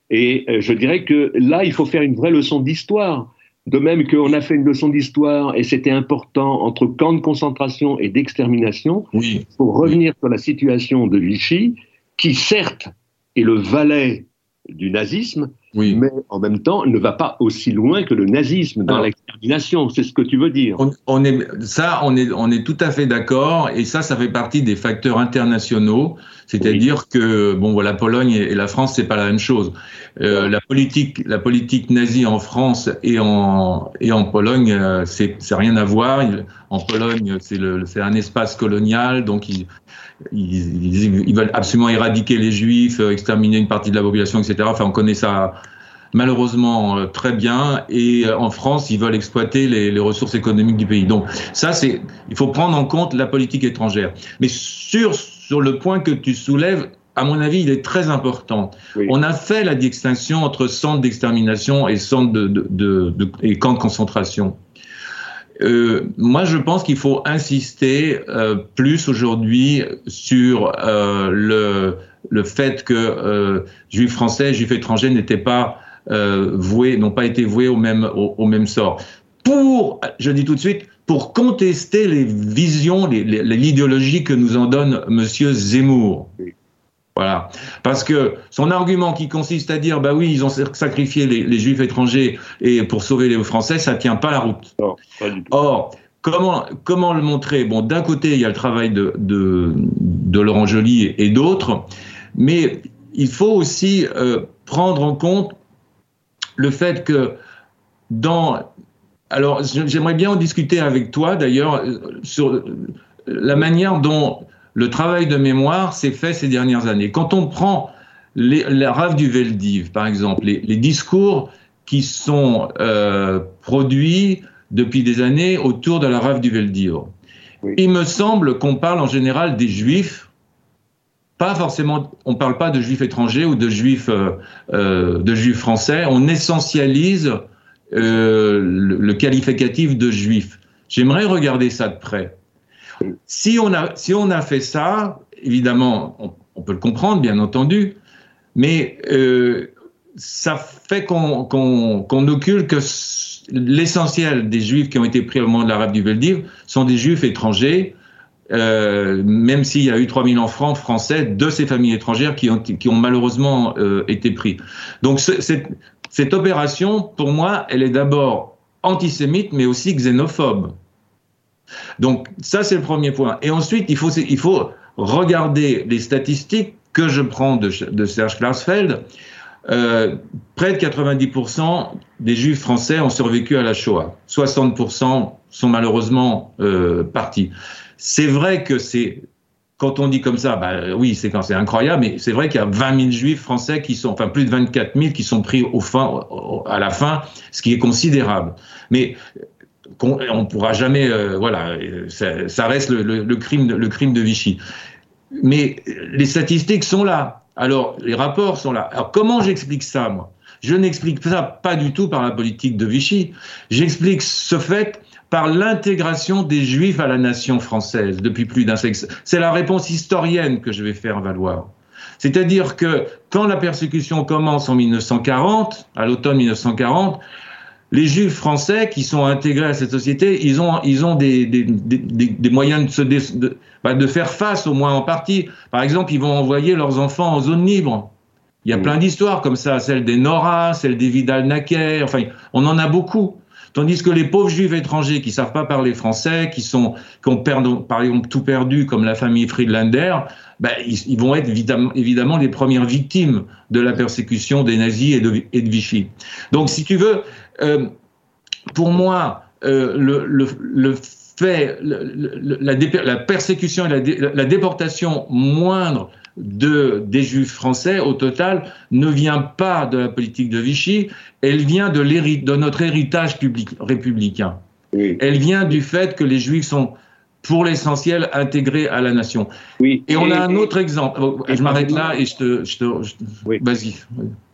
Et euh, je dirais que là, il faut faire une vraie leçon d'histoire. De même qu'on a fait une leçon d'histoire et c'était important entre camps de concentration et d'extermination, oui. pour revenir sur la situation de Vichy, qui certes est le valet du nazisme, oui. mais en même temps ne va pas aussi loin que le nazisme dans l'extermination. C'est ce que tu veux dire. On, est, ça, on est, on est tout à fait d'accord, et ça, ça fait partie des facteurs internationaux. C'est-à-dire que bon, la Pologne et la France, c'est pas la même chose. Euh, la politique, la politique nazie en France et en et en Pologne, euh, c'est rien à voir. en Pologne, c'est un espace colonial, donc ils, ils, ils, veulent absolument éradiquer les Juifs, euh, exterminer une partie de la population, etc. Enfin, on connaît ça malheureusement euh, très bien. Et en France, ils veulent exploiter les, les ressources économiques du pays. Donc ça, c'est il faut prendre en compte la politique étrangère. Mais sur sur le point que tu soulèves, à mon avis, il est très important. On a fait la distinction entre centres d'extermination et centres de, de, de, et camps de concentration. Euh, moi, je pense qu'il faut insister euh, plus aujourd'hui sur euh, le, le fait que juifs français, juifs étrangers n'étaient pas voués, n'ont pas été voués au même, au, au, même sort. Pour, je dis tout de suite, pour contester les visions, l'idéologie que nous en donne Monsieur Zemmour. Voilà. Parce que son argument qui consiste à dire, bah oui, ils ont sacrifié les, les Juifs étrangers et pour sauver les Français, ça tient pas la route. Non, pas du tout. Or, comment, comment le montrer? Bon, d'un côté, il y a le travail de, de, de Laurent Joly et, et d'autres, mais il faut aussi euh, prendre en compte le fait que dans alors, j'aimerais bien en discuter avec toi, d'ailleurs, sur la manière dont le travail de mémoire s'est fait ces dernières années. Quand on prend les, la rave du Veldiv, par exemple, les, les discours qui sont euh, produits depuis des années autour de la rave du Veldiv, oui. il me semble qu'on parle en général des juifs, pas forcément, on parle pas de juifs étrangers ou de juifs, euh, euh, de juifs français, on essentialise euh, le, qualificatif de juif. J'aimerais regarder ça de près. Si on a, si on a fait ça, évidemment, on, peut le comprendre, bien entendu, mais euh, ça fait qu'on qu qu occulte que l'essentiel des juifs qui ont été pris au moment de l'arabe du Veldiv sont des juifs étrangers, euh, même s'il y a eu 3000 enfants français de ces familles étrangères qui ont, qui ont malheureusement été pris. Donc cette, cette opération, pour moi, elle est d'abord antisémite, mais aussi xénophobe. Donc ça, c'est le premier point. Et ensuite, il faut, regarder les statistiques que je prends de, de Serge Klarsfeld. Euh, près de 90% des juifs français ont survécu à la Shoah. 60% sont malheureusement euh, partis. C'est vrai que c'est quand on dit comme ça, bah, oui, c'est quand c'est incroyable, mais c'est vrai qu'il y a 20 000 juifs français qui sont, enfin plus de 24 000 qui sont pris au fin, à la fin, ce qui est considérable. Mais on, on pourra jamais, euh, voilà, ça, reste le, crime, le crime de Vichy. Mais les statistiques sont là. Alors, les rapports sont là. Alors, comment j'explique ça, moi? Je n'explique ça pas du tout par la politique de Vichy. J'explique ce fait par l'intégration des Juifs à la nation française depuis plus d'un siècle. C'est la réponse historienne que je vais faire valoir. C'est-à-dire que quand la persécution commence en 1940, à l'automne 1940, les Juifs français qui sont intégrés à cette société, ils ont, ils ont des, des, des, des moyens de, se dé, de, bah de, faire face, au moins en partie. Par exemple, ils vont envoyer leurs enfants en zone libre. Il y a plein d'histoires comme ça, celle des Nora, celle des Vidal-Naquet, enfin, on en a beaucoup. Tandis que les pauvres juifs étrangers qui savent pas parler français, qui sont, qui ont perdu, par exemple tout perdu, comme la famille Friedlander, ben, ils, vont être évidemment, les premières victimes de la persécution des nazis et de, Vichy. Donc, si tu veux, euh, pour moi, euh, le, fait, la, persécution et la déportation moindre de, des juifs français, au total, ne vient pas de la politique de Vichy, elle vient de, de notre héritage public, républicain. Elle vient du fait que les juifs sont pour l'essentiel intégrés à la nation. Oui. Et on a un autre exemple. Oh, je m'arrête là et je te. Je te, Vas-y.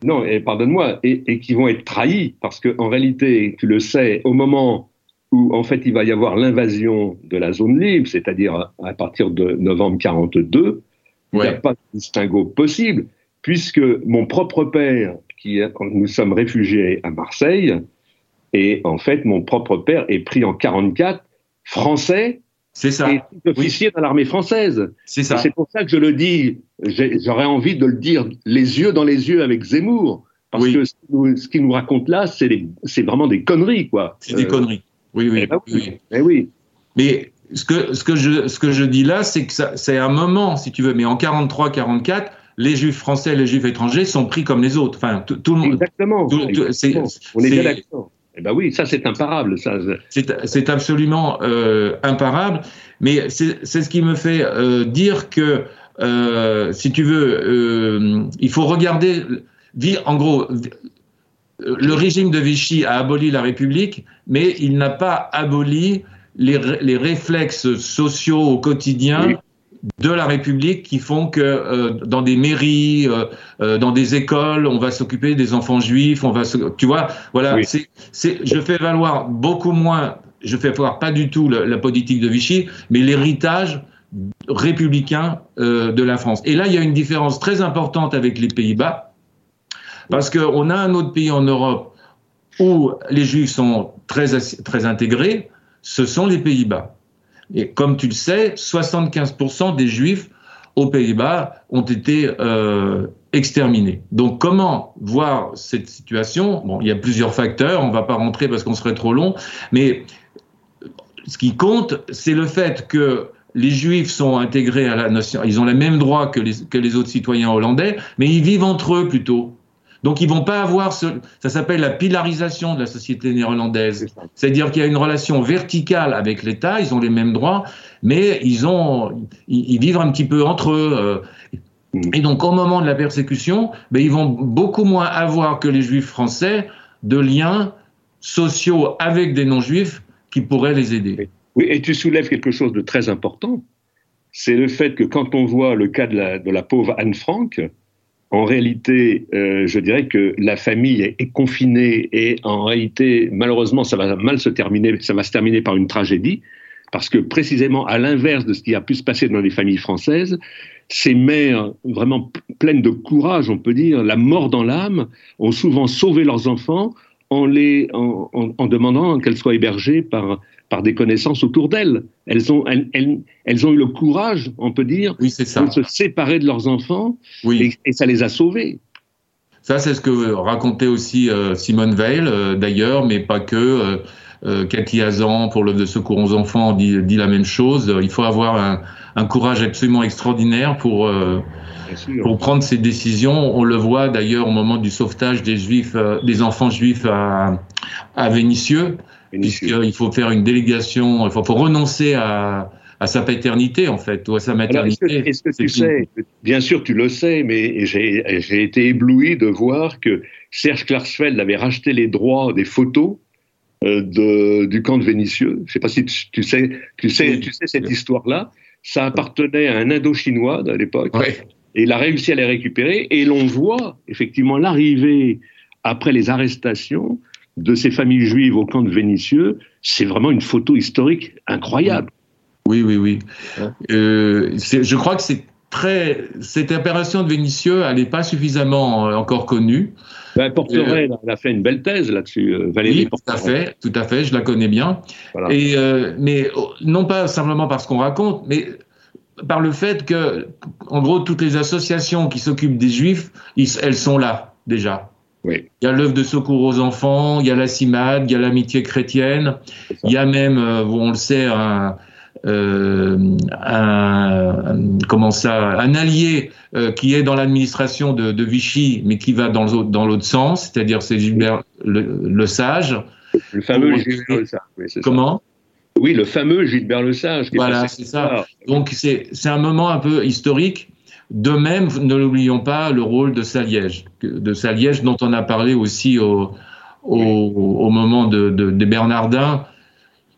Non, et pardonne-moi, et, et, qui vont être trahis parce qu'en réalité, tu le sais, au moment où en fait il va y avoir l'invasion de la zone libre, c'est-à-dire à partir de novembre 42, il n'y a pas de distinguo possible, puisque mon propre père, qui nous sommes réfugiés à Marseille, et en fait, mon propre père est pris en 44, français, c'est ça. Et officier dans l'armée française. C'est ça. C'est pour ça que je le dis. J'aurais envie de le dire les yeux dans les yeux avec Zemmour. Parce que ce qu'il nous raconte là, c'est vraiment des conneries, quoi. C'est des euh, conneries. Oui, oui. Eh ben oui. Eh oui. Mais ce que, ce que, je, ce que je dis là, c'est que c'est un moment, si tu veux, mais en 43-44, les juifs français et les juifs étrangers sont pris comme les autres. Enfin, tout, le monde. Exactement. On est bien d'accord. Eh ben oui, ça c'est imparable. Ça. C'est absolument euh, imparable. Mais c'est ce qui me fait euh, dire que, euh, si tu veux, il faut regarder. En gros, le régime de Vichy a aboli la République, mais il n'a pas aboli les, réflexes sociaux au quotidien de la République qui font que euh, dans des mairies, euh, euh, dans des écoles, on va s'occuper des enfants juifs, on va, tu vois, voilà, c'est, je fais valoir beaucoup moins, je fais valoir pas du tout la, politique de Vichy, mais l'héritage républicain de la France. Et là, il y a une différence très importante avec les Pays-Bas, parce qu'on a un autre pays en Europe où les Juifs sont très, très intégrés, ce sont les Pays-Bas. Et comme tu le sais, 75% des Juifs aux Pays-Bas ont été euh, exterminés. Donc comment voir cette situation? Bon, il y a plusieurs facteurs, on ne va pas rentrer parce qu'on serait trop long, mais ce qui compte, c'est le fait que les Juifs sont intégrés à la nation, ils ont les mêmes droits que les, que les autres citoyens hollandais, mais ils vivent entre eux plutôt. Donc ils vont pas avoir ce, ça s'appelle la pilarisation de la société néerlandaise. C'est-à-dire qu'il y a une relation verticale avec l'État, ils ont les mêmes droits, mais ils ont, ils, vivent un petit peu entre eux. Euh. Et donc au moment de la persécution, ben, ils vont beaucoup moins avoir que les juifs français de liens sociaux avec des non-juifs qui pourraient les aider. Oui, et tu soulèves quelque chose de très important. C'est le fait que quand on voit le cas de la, de la pauvre Anne Frank, en réalité, euh, je dirais que la famille est, confinée et en réalité, malheureusement, ça va mal se terminer, ça va se terminer par une tragédie, parce que précisément à l'inverse de ce qui a pu se passer dans les familles françaises, ces mères vraiment pleines de courage, on peut dire, la mort dans l'âme, ont souvent sauvé leurs enfants en, les, en, en demandant qu'elles soient hébergées par par des connaissances autour d'elles. Elles ont, elles, elles, ont eu le courage, on peut dire, de se séparer de leurs enfants oui. et, ça les a sauvés. Ça, c'est ce que racontait aussi euh, Simone Veil, euh, d'ailleurs, mais pas que. Euh, Cathy Hazan, pour le secours aux enfants, dit, dit, la même chose. Il faut avoir un, un courage absolument extraordinaire pour, pour prendre ces décisions. On le voit d'ailleurs au moment du sauvetage des juifs, des enfants juifs à, à Vénissieux puisqu'il faut faire une délégation, il faut, renoncer à, sa paternité, en fait, ou à sa maternité. Est-ce que, tu sais, bien sûr tu le sais, mais j'ai été ébloui de voir que Serge Klarsfeld avait racheté les droits des photos euh, de, du camp de Vénitieux. Je ne sais pas si tu, sais, tu sais, tu sais cette histoire-là. Ça appartenait à un Indo-Chinois à l'époque. Et il a réussi à les récupérer. Et l'on voit effectivement l'arrivée, après les arrestations, de ces familles juives au camp de Vénitieux, c'est vraiment une photo historique incroyable. Oui, oui, oui. Euh, je crois que c'est très. Cette opération de Vénitieux, elle n'est pas suffisamment euh, encore connue. Ben, Porteret, elle a fait une belle thèse là-dessus, euh, Valérie. Oui, tout à fait, tout à fait, je la connais bien. Et, mais oh, non pas simplement parce qu'on raconte, mais par le fait que, en gros, toutes les associations qui s'occupent des juifs, elles sont là déjà. Oui. Il y a l'œuvre de secours aux enfants, il y a la CIMAD, il y a l'amitié chrétienne, il y a même, euh, on le sait, un, euh, un, comment ça, un allié euh, qui est dans l'administration de, de, Vichy, mais qui va dans l'autre dans l'autre sens, c'est-à-dire c'est Gilbert le, Sage. Le fameux Gilbert Le Sage. Oui, comment? Oui, le fameux Gilbert Le Sage. Voilà, c'est ça. Donc c'est un moment un peu historique. De même, ne l'oublions pas, le rôle de Saliège, de Saliège dont on a parlé aussi au, au, au moment de, de, des Bernardins.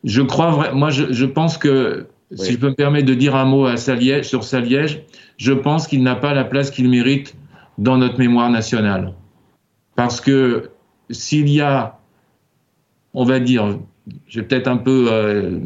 Je crois, moi, je, je pense que, oui. si je peux me permettre de dire un mot à Saliège, sur Saliège, je pense qu'il n'a pas la place qu'il mérite dans notre mémoire nationale. Parce que s'il y a, on va dire, je vais peut-être un peu euh,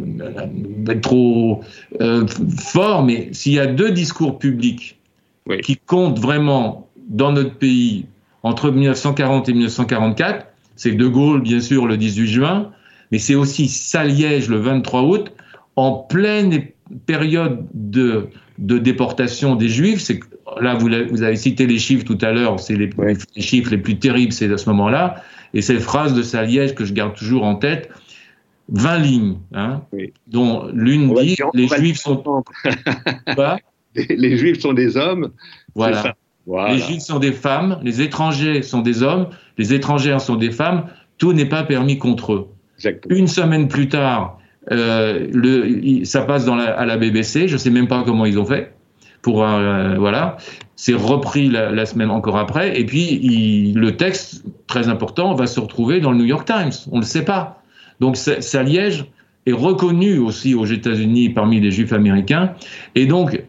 être trop euh, fort, mais s'il y a deux discours publics oui. qui comptent vraiment dans notre pays entre 1940 et 1944, c'est De Gaulle, bien sûr, le 18 juin, mais c'est aussi Saliège le 23 août, en pleine période de, de déportation des Juifs. C'est là, vous, vous, avez cité les chiffres tout à l'heure, c'est les, Ouais. les, chiffres les plus terribles, c'est à ce moment-là. Et cette phrase de Saliège que je garde toujours en tête, 20 lignes, hein, Oui. dont l'une On dit les Juifs sont. Les, les Juifs sont des hommes. Voilà. Les Juifs sont des femmes, les étrangers sont des hommes, les étrangères sont des femmes. Tout n'est pas permis contre eux. Une semaine plus tard, euh, ça passe à la BBC. Je sais même pas comment ils ont fait. Pour euh, voilà, c'est repris la, semaine encore après. Et puis le texte très important va se retrouver dans le New York Times. On le sait pas. Donc Sa- Saliège est reconnu aussi aux États-Unis parmi les Juifs américains. Et donc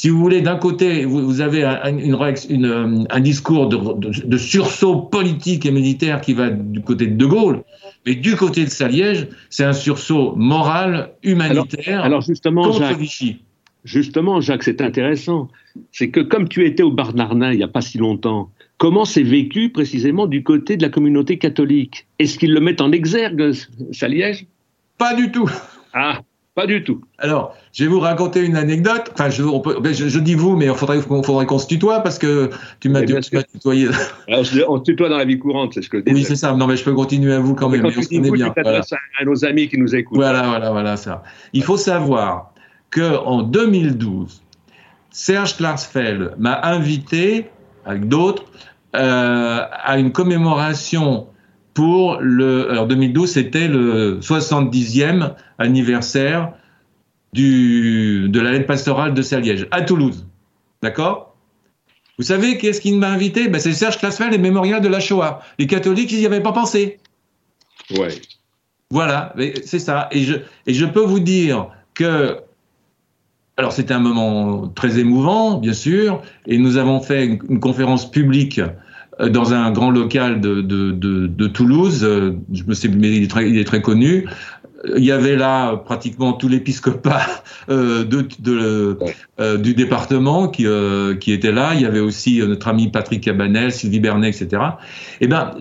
si vous voulez, d'un côté, vous, avez un, une réac- une, euh, un discours de, de- de sursaut politique et militaire qui va du côté de De Gaulle, mais du côté de Saliège, c'est un sursaut moral, humanitaire Alors justement, contre Jacques, Vichy. justement, Jacques, c'est intéressant. C'est que comme tu étais au Bar Nardin il n'y a pas si longtemps, comment c'est vécu précisément du côté de la communauté catholique? Est-ce qu'ils le mettent en exergue, Saliège? Pas du tout. Ah, pas du tout. Alors, je vais vous raconter une anecdote. Enfin, je, on peut- ben, je, je dis vous, mais il faudrait, qu'on- faudrait qu'on se tutoie parce que tu m'as Oui, m'as tutoyé. Alors, on se tutoie dans la vie courante, c'est ce que je Oui, disais. c'est ça. Non, mais je peux continuer à vous quand Mais même. quand mais on tu se dis connaît vous, bien. tu t'adresses à, à nos amis qui nous écoutent. Voilà, voilà, voilà ça. Il faut savoir que en 2012, Serge Klarsfeld m'a invité, avec d'autres, euh, à une commémoration pour le. Alors 2012, c'était le 70e anniversaire du, de la lettre pastorale de Saliège, à Toulouse. D'accord? Vous savez qu'est-ce qui m'a invité? Ben, C'est Serge Klarsfeld et Mémorial de la Shoah. Les catholiques, ils n'y avaient pas pensé. Ouais. Voilà, c'est ça. Et je, et je peux vous dire que. Alors, c'était un moment très émouvant, bien sûr, et nous avons fait une, une conférence publique dans un grand local de, de, de, de Toulouse. Euh, Je me sais, mais il est très, il est très connu. Il y avait là pratiquement tout l'épiscopat euh, de, de, euh, du département qui, euh, qui était là. Il y avait aussi euh, notre ami Patrick Cabanel, Sylvie Bernet, etc. Eh ben,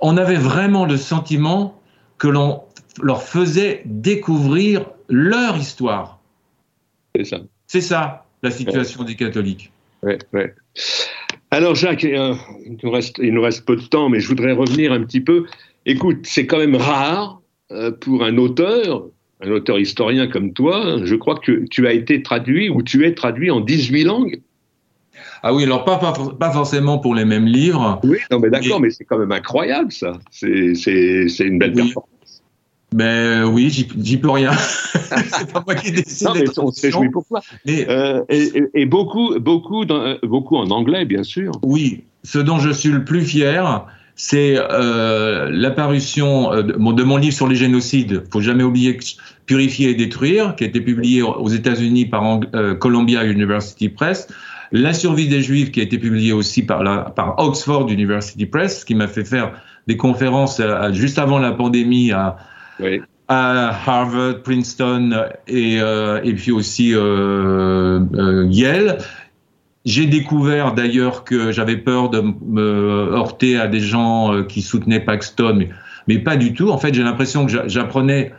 on avait vraiment le sentiment que l'on leur faisait découvrir leur histoire. C'est ça. C'est ça, la situation des catholiques. Ouais, ouais. Alors Jacques, euh, il, nous reste, il nous reste peu de temps, mais je voudrais revenir un petit peu. Écoute, c'est quand même rare euh, pour un auteur, un auteur historien comme toi, hein, je crois que tu as été traduit ou tu es traduit en 18 langues. Ah oui, alors pas, pas, pas forcément pour les mêmes livres. Oui, non mais d'accord, mais c'est quand même incroyable ça. C'est une belle Oui. performance. Euh, oui, j'y peux rien. c'est pas moi qui décide. Non, des mais on se réjouit pour toi. Mais Euh, et, et- et beaucoup, beaucoup, dans- euh, beaucoup en anglais, bien sûr. Oui, ce dont je suis le plus fier, c'est euh, l'apparition euh, de, mon- de mon livre sur les génocides. Faut jamais oublier que- Purifier et détruire, qui a été publié aux États-Unis par Ang- euh, Columbia University Press. La survie des Juifs, qui a été publié aussi par, la, par Oxford University Press, qui m'a fait faire des conférences à- à- juste avant la pandémie à, À Harvard, Princeton et, euh, et puis aussi euh, euh, Yale. J'ai découvert d'ailleurs que j'avais peur de me heurter à des gens euh, qui soutenaient Paxton, mais, pas du tout. En fait, j'ai l'impression que j'a- j'apprenais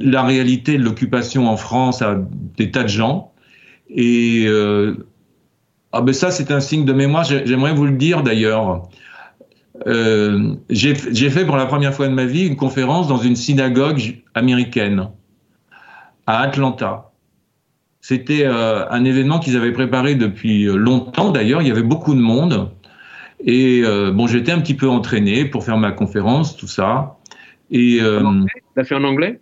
la réalité de l'occupation en France à des tas de gens. Et euh, ah ben ça, c'est un signe de mémoire. J'aimerais vous le dire d'ailleurs. Euh, j'ai fait pour la première fois de ma vie une conférence dans une synagogue américaine à Atlanta. C'était euh, un événement qu'ils avaient préparé depuis longtemps d'ailleurs. Il y avait beaucoup de monde. Et euh, bon, j'étais un petit peu entraîné pour faire ma conférence, tout ça. Et euh, t'as fait en anglais?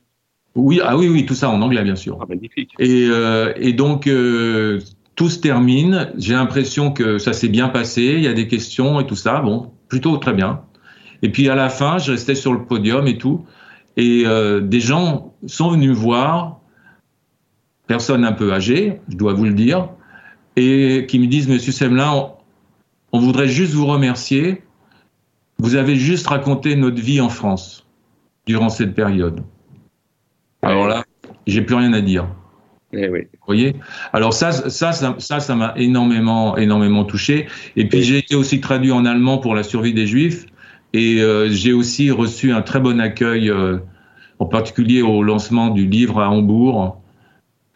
Oui, ah oui, oui, tout ça en anglais, bien sûr. Ah, magnifique. Et, euh, et donc euh, tout se termine. J'ai l'impression que ça s'est bien passé. Il y a des questions et tout ça. Bon, plutôt très bien. Et puis à la fin, je restais sur le podium et tout. Et euh, des gens sont venus voir, personnes un peu âgées, je dois vous le dire, et qui me disent, Monsieur Semelin, on voudrait juste vous remercier. Vous avez juste raconté notre vie en France durant cette période. Alors là, j'ai plus rien à dire. Eh oui. Vous voyez? Alors ça, ça, ça, ça, m'a énormément, énormément touché. Et puis j'ai été aussi traduit en allemand pour la survie des Juifs. Et euh, j'ai aussi reçu un très bon accueil, euh, en particulier au lancement du livre à Hambourg,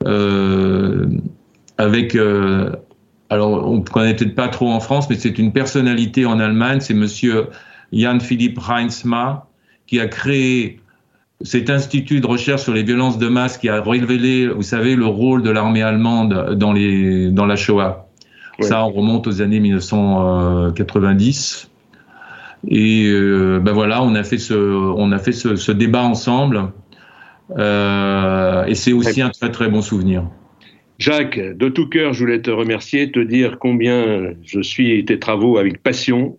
euh, avec alors on ne connaît peut-être pas trop en France, mais c'est une personnalité en Allemagne, c'est monsieur Jan Philipp Reinsma, qui a créé cet institut de recherche sur les violences de masse qui a révélé, vous savez, le rôle de l'armée allemande dans, les, dans la Shoah. Ça, on remonte aux années 1990. Et euh, ben voilà, on a fait ce, on a fait ce, ce débat ensemble. Euh, et c'est aussi un très très bon souvenir. Jacques, de tout cœur, je voulais te remercier, te dire combien je suis tes travaux avec passion.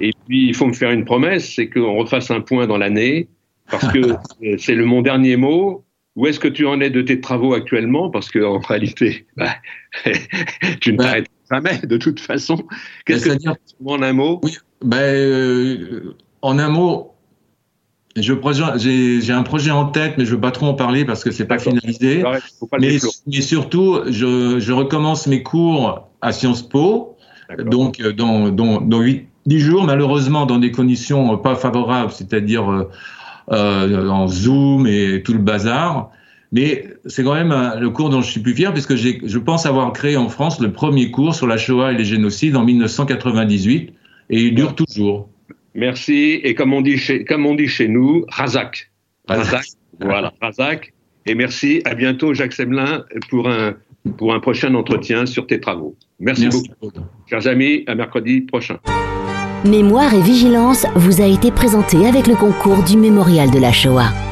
Et puis, il faut me faire une promesse, c'est qu'on refasse un point dans l'année, parce que c'est le mon dernier mot. Où est-ce que tu en es de tes travaux actuellement? Parce qu'en réalité, bah, tu ne bah. t'arrêtes jamais, de toute façon. Qu'est-ce que tu dire en un mot? Oui, ben, euh, En un mot, j'ai un projet en tête, mais je veux pas trop en parler parce que c'est pas finalisé. mais, surtout, je, recommence mes cours à Sciences Po, donc euh, dans, dans, dans 8, 10 jours, malheureusement dans des conditions pas favorables, c'est-à-dire euh, euh, en Zoom et tout le bazar. Mais c'est quand même le cours dont je suis plus fier, puisque je pense avoir créé en France le premier cours sur la Shoah et les génocides en 1998, et il dure toujours. Merci. Et comme on dit chez, comme on dit chez nous, Razak. Razak. voilà, Razak. Et merci. À bientôt, Jacques Semelin, pour un, pour un prochain entretien sur tes travaux. Merci, beaucoup. Chers amis, à mercredi prochain. Mémoire et vigilance vous a été présenté avec le concours du Mémorial de la Shoah.